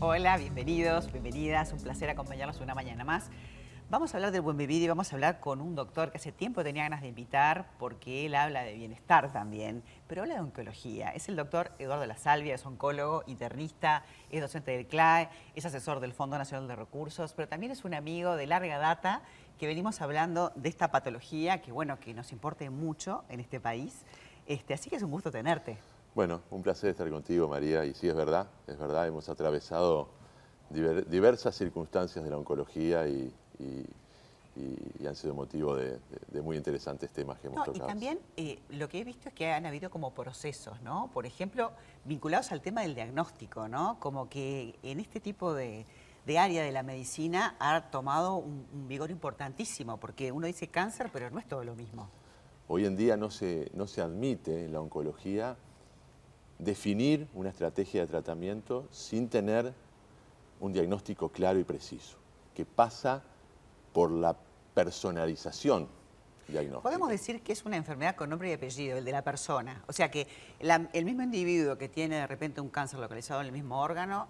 Hola, bienvenidos, bienvenidas. Un placer acompañarnos una mañana más. Vamos a hablar del buen vivir y vamos a hablar con un doctor que hace tiempo tenía ganas de invitar porque él habla de bienestar también, pero habla de oncología. Es el doctor Eduardo La Salvia, es oncólogo, internista, es docente del CLAE, es asesor del Fondo Nacional de Recursos, pero también es un amigo de larga data que venimos hablando de esta patología que, bueno, que nos importe mucho en este país. Este, así que es un gusto tenerte. Bueno, un placer estar contigo, María, y sí, es verdad, es verdad, hemos atravesado diversas circunstancias de la oncología y, han sido motivo de, muy interesantes temas que hemos no, tocado. Y también eh, lo que he visto es que han habido como procesos, ¿no? Por ejemplo, vinculados al tema del diagnóstico, ¿no? Como que en este tipo de, área de la medicina ha tomado un, un vigor importantísimo, porque uno dice cáncer, pero no es todo lo mismo. Hoy en día no se, no se admite en la oncología definir una estrategia de tratamiento sin tener un diagnóstico claro y preciso, que pasa por la personalización diagnóstica. Podemos decir que es una enfermedad con nombre y apellido, el de la persona. O sea que el mismo individuo que tiene de repente un cáncer localizado en el mismo órgano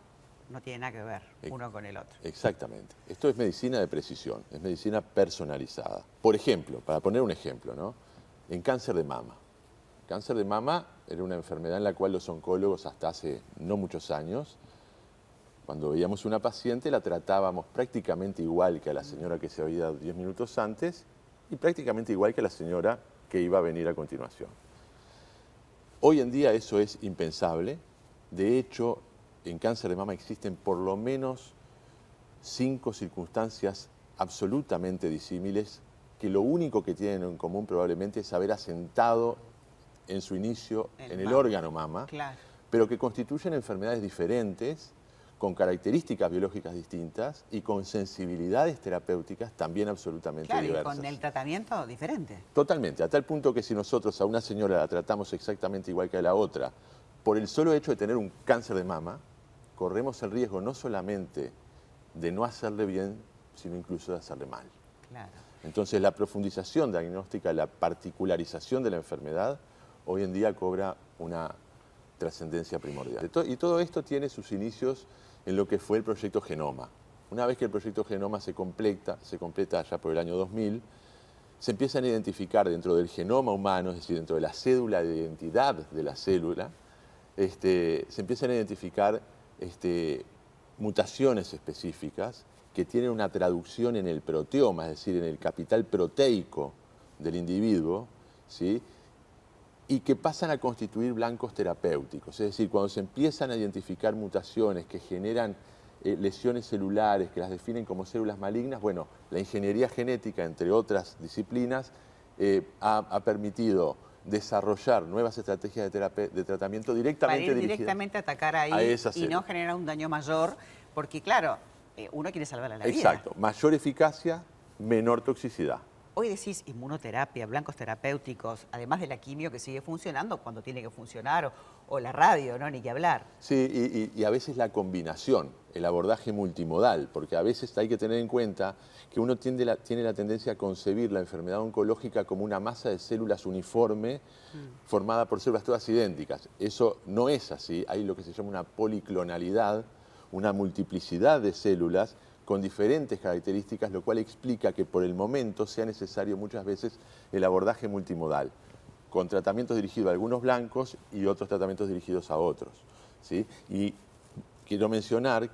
no tiene nada que ver uno con el otro. Exactamente. Esto es medicina de precisión, es medicina personalizada. Por ejemplo, para poner un ejemplo, ¿no? en cáncer de mama. Cáncer de mama era una enfermedad en la cual los oncólogos hasta hace no muchos años, cuando veíamos una paciente la tratábamos prácticamente igual que a la señora que se había dado 10 minutos antes y prácticamente igual que a la señora que iba a venir a continuación. Hoy en día eso es impensable. De hecho, en cáncer de mama existen por lo menos cinco circunstancias absolutamente disímiles que lo único que tienen en común probablemente es haber asentado en su inicio en el órgano mama, pero que constituyen enfermedades diferentes, con características biológicas distintas y con sensibilidades terapéuticas también absolutamente claro, diversas. Y con el tratamiento diferente. Totalmente, a tal punto que si nosotros a una señora la tratamos exactamente igual que a la otra, por el solo hecho de tener un cáncer de mama, corremos el riesgo no solamente de no hacerle bien, sino incluso de hacerle mal. Claro. Entonces la profundización diagnóstica, la particularización de la enfermedad, hoy en día cobra una trascendencia primordial. Y todo esto tiene sus inicios en lo que fue el proyecto Genoma. Una vez que el proyecto Genoma se completa, se completa ya por el año 2000, se empiezan a identificar dentro del genoma humano, es decir, dentro de la cédula de identidad de la célula, este, se empiezan a identificar este, mutaciones específicas que tienen una traducción en el proteoma, es decir, en el capital proteico del individuo, ¿sí? Y que pasan a constituir blancos terapéuticos. Es decir, cuando se empiezan a identificar mutaciones que generan eh, lesiones celulares, que las definen como células malignas, bueno, la ingeniería genética, entre otras disciplinas, eh, ha, permitido desarrollar nuevas estrategias de, tratamiento directamente Para ir directamente atacar ahí y no generar un daño mayor, porque claro, eh, uno quiere salvar a la vida. Exacto, mayor eficacia, menor toxicidad. Hoy decís inmunoterapia, blancos terapéuticos, además de la quimio que sigue funcionando cuando tiene que funcionar, o, la radio, ¿no? Ni que hablar. Sí, y, a veces la combinación, el abordaje multimodal, porque a veces hay que tener en cuenta que uno tiene la tendencia a concebir la enfermedad oncológica como una masa de células uniforme mm. formada por células todas idénticas. Eso no es así, hay lo que se llama una policlonalidad, una multiplicidad de células con diferentes características, lo cual explica que por el momento sea necesario muchas veces el abordaje multimodal, con tratamientos dirigidos a algunos blancos y otros tratamientos dirigidos a otros. ¿sí? Y quiero mencionar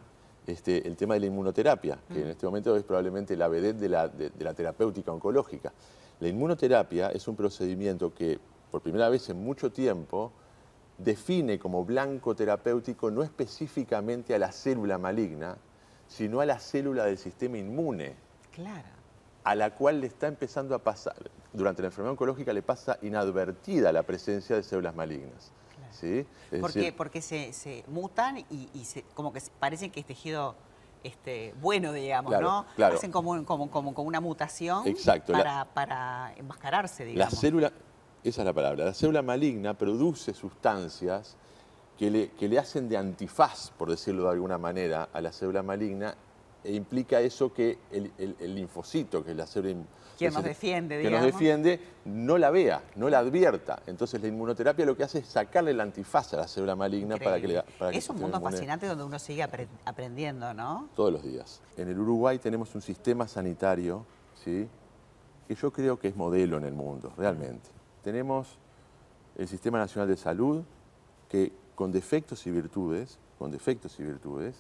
este, el tema de la inmunoterapia, que en mm. este momento es probablemente la vedette de la, de la terapéutica oncológica. La inmunoterapia es un procedimiento que por primera vez en mucho tiempo define como blanco terapéutico no específicamente a la célula maligna, sino a la célula del sistema inmune. Claro. A la cual le está empezando a pasar, durante la enfermedad oncológica le pasa inadvertida la presencia de células malignas. ¿sí? Porque se, mutan y, como que parece que es tejido este, bueno, digamos, ¿no? Hacen como, como, como, una mutación Para, para enmascararse, digamos. La célula, esa es la palabra, la célula maligna produce sustancias que le, hacen de antifaz, por decirlo de alguna manera, a la célula maligna e implica eso que el, linfocito, que es la célula que nos defiende, que nos defiende, no la vea, no la advierta. Entonces la inmunoterapia lo que hace es sacarle la antifaz a la célula maligna para que le para Es un mundo fascinante donde uno sigue aprendiendo, ¿no? Todos los días. En el Uruguay tenemos un sistema sanitario, ¿sí? que yo creo que es modelo en el mundo, realmente. Tenemos el Sistema Nacional de Salud, que con defectos y virtudes, con defectos y virtudes,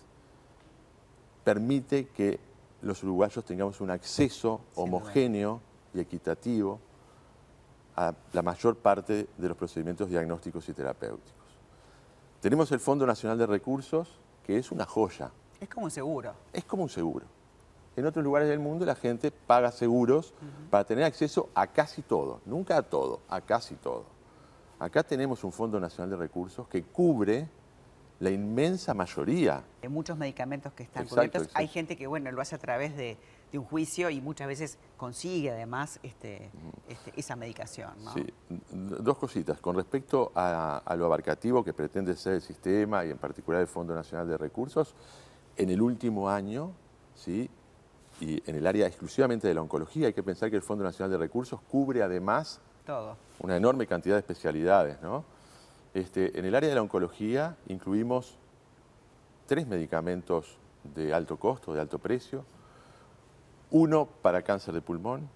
permite que los uruguayos tengamos un acceso homogéneo y equitativo a la mayor parte de los procedimientos diagnósticos y terapéuticos. Tenemos el Fondo Nacional de Recursos, que es una joya. Es como un seguro. Es como un seguro. En otros lugares del mundo la gente paga seguros para tener acceso a casi todo, nunca a todo, a casi todo. Acá tenemos un Fondo Nacional de Recursos que cubre la inmensa mayoría. De muchos medicamentos que están cubiertos. Hay gente que, bueno, lo hace a través de, un juicio y muchas veces consigue además este, este, esa medicación. Sí, dos cositas. Con respecto a, lo abarcativo que pretende ser el sistema y en particular el Fondo Nacional de Recursos, en el último año, ¿sí? y en el área exclusivamente de la oncología, hay que pensar que el Fondo Nacional de Recursos cubre además Todo. una enorme cantidad de especialidades, ¿no? Este, en el área de la oncología incluimos tres medicamentos de alto costo, de alto precio, uno para cáncer de pulmón,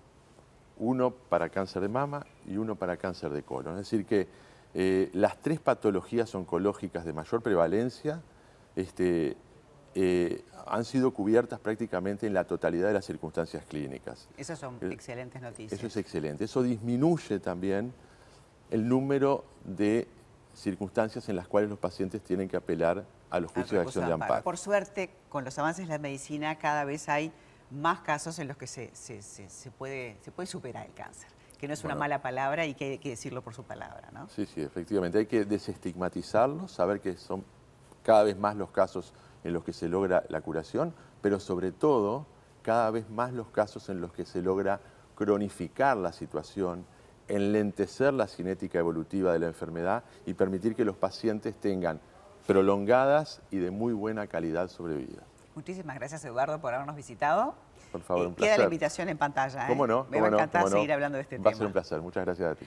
uno para cáncer de mama y uno para cáncer de colon. Es decir, que eh, las tres patologías oncológicas de mayor prevalencia este, eh, han sido cubiertas prácticamente en la totalidad de las circunstancias clínicas. Esas son excelentes noticias. Eso es excelente. Eso disminuye también el número de circunstancias en las cuales los pacientes tienen que apelar a los juicios de acción de amparo. Por suerte, con los avances de la medicina, cada vez hay más casos en los que se, puede, se puede superar el cáncer, que no es una mala palabra y que hay que decirlo por su palabra. ¿no? Sí, sí, efectivamente. Hay que desestigmatizarlo, saber que son cada vez más los casos en los que se logra la curación, pero sobre todo cada vez más los casos en los que se logra cronificar la situación enlentecer la cinética evolutiva de la enfermedad y permitir que los pacientes tengan prolongadas y de muy buena calidad sobrevida. Muchísimas gracias, Eduardo, por habernos visitado. Por favor, un placer. Queda la invitación en pantalla. ¿eh? ¿Cómo no? Me va a encantar seguir hablando de este tema. Va a ser un placer. Muchas gracias a ti.